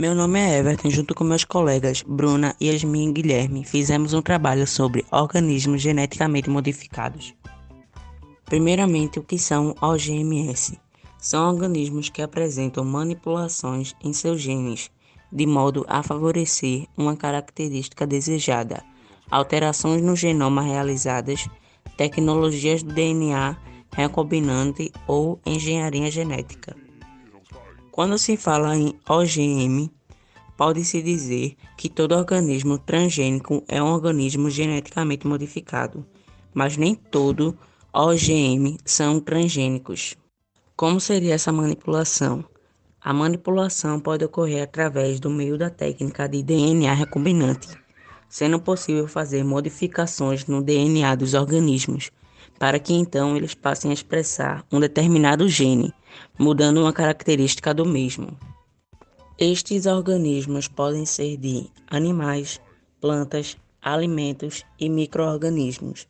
Meu nome é Everton, junto com meus colegas Bruna, Yasmin e Guilherme, fizemos um trabalho sobre organismos geneticamente modificados. Primeiramente, o que são OGMS? São organismos que apresentam manipulações em seus genes, de modo a favorecer uma característica desejada, alterações no genoma realizadas, tecnologias do DNA recombinante ou engenharia genética. Quando se fala em OGM, pode-se dizer que todo organismo transgênico é um organismo geneticamente modificado, mas nem todo OGM são transgênicos. Como seria essa manipulação? A manipulação pode ocorrer através do meio da técnica de DNA recombinante, sendo possível fazer modificações no DNA dos organismos, para que então eles passem a expressar um determinado gene, mudando uma característica do mesmo. Estes organismos podem ser de animais, plantas, alimentos e microorganismos.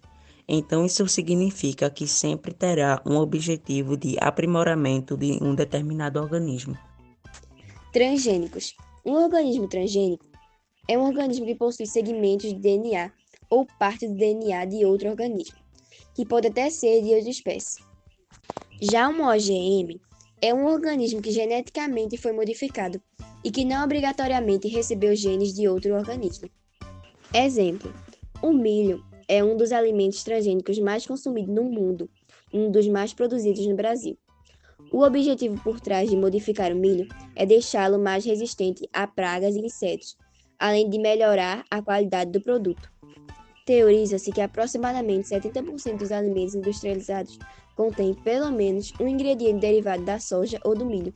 Então, isso significa que sempre terá um objetivo de aprimoramento de um determinado organismo. Transgênicos. Um organismo transgênico é um organismo que possui segmentos de DNA ou parte do DNA de outro organismo, que pode até ser de outra espécie. Já um OGM é um organismo que geneticamente foi modificado e que não obrigatoriamente recebeu genes de outro organismo. Exemplo: o milho é um dos alimentos transgênicos mais consumidos no mundo e um dos mais produzidos no Brasil. O objetivo por trás de modificar o milho é deixá-lo mais resistente a pragas e insetos, além de melhorar a qualidade do produto. Teoriza-se que aproximadamente 70% dos alimentos industrializados contêm pelo menos um ingrediente derivado da soja ou do milho,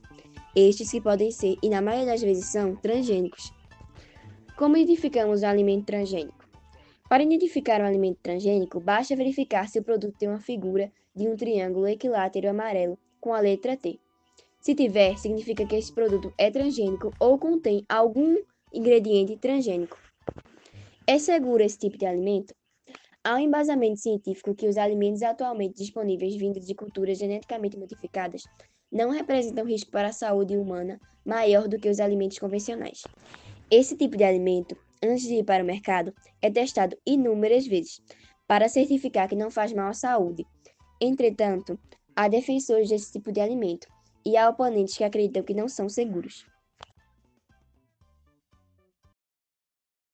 estes que podem ser, e na maioria das vezes são, transgênicos. Como identificamos o alimento transgênico? Para identificar um alimento transgênico, basta verificar se o produto tem uma figura de um triângulo equilátero amarelo com a letra T. Se tiver, significa que esse produto é transgênico ou contém algum ingrediente transgênico. É seguro esse tipo de alimento? Há um embasamento científico que os alimentos atualmente disponíveis vindos de culturas geneticamente modificadas não representam risco para a saúde humana maior do que os alimentos convencionais. Esse tipo de alimento antes de ir para o mercado, é testado inúmeras vezes para certificar que não faz mal à saúde. Entretanto, há defensores desse tipo de alimento e há oponentes que acreditam que não são seguros.